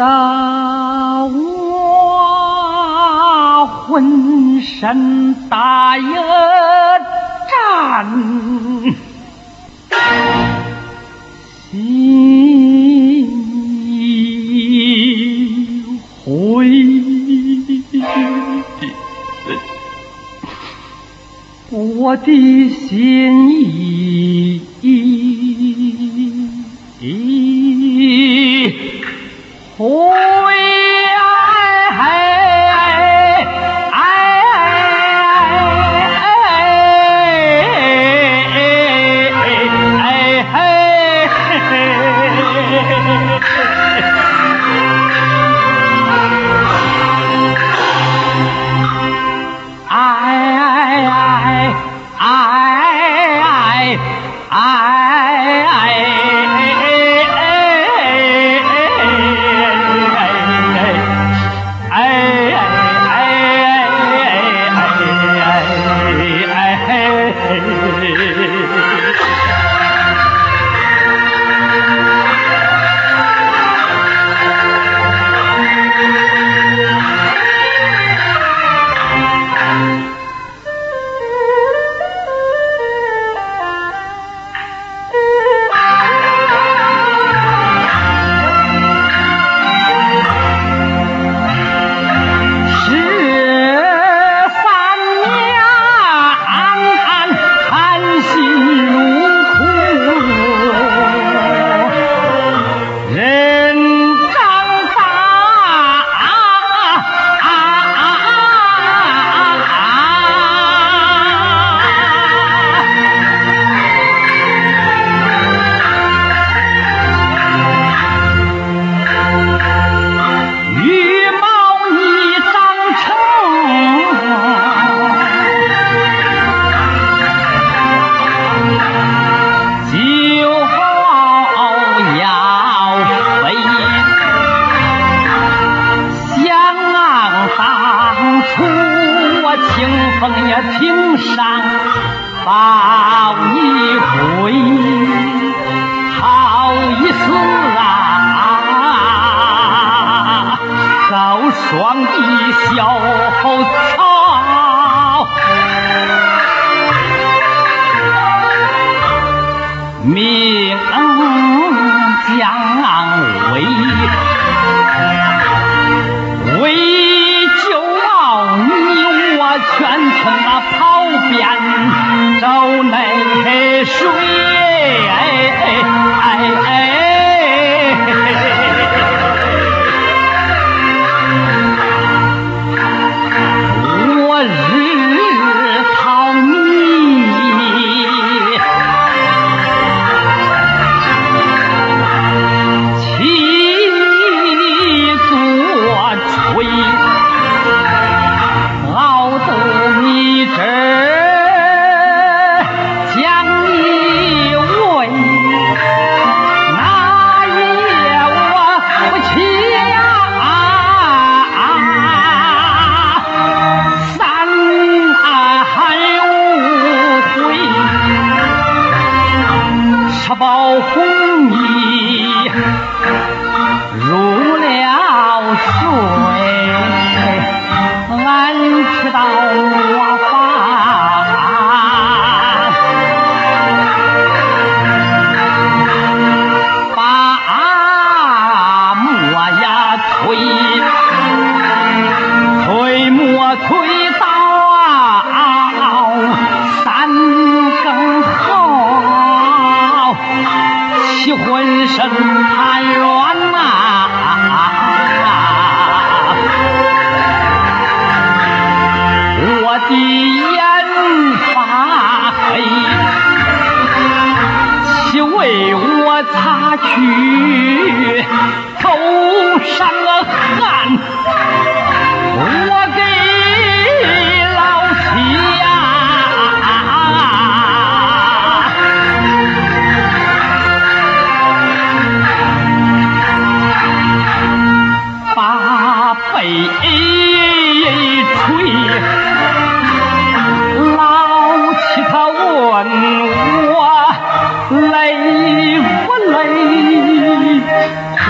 得我浑身打一战，心灰，我的心意。平上抱你回，好意思啊，高双一笑。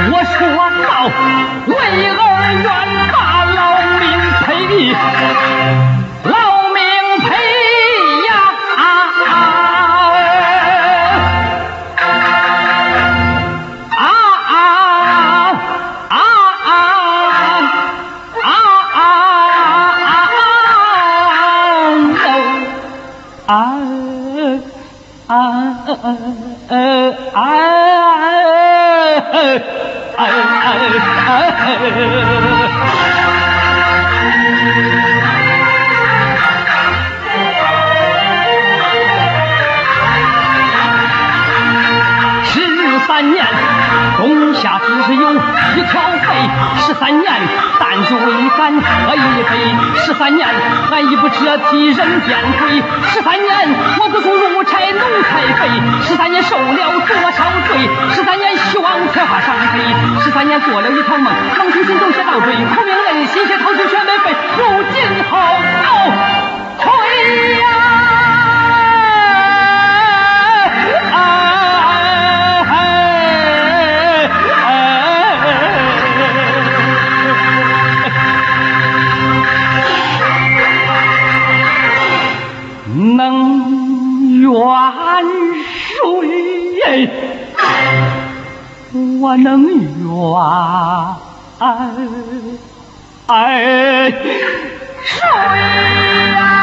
我说到，为儿远嫁。十三年，冬夏只是有一条肥。十三年，但就为咱喝一杯。十三年，俺已不折替人间鬼。十三年，我读书入差奴才肥。十三年受了多少罪？十三年希望才华上飞。十三年做了一场梦，梦醒心中写道罪，苦命人心血掏尽全我能怨哎谁呀？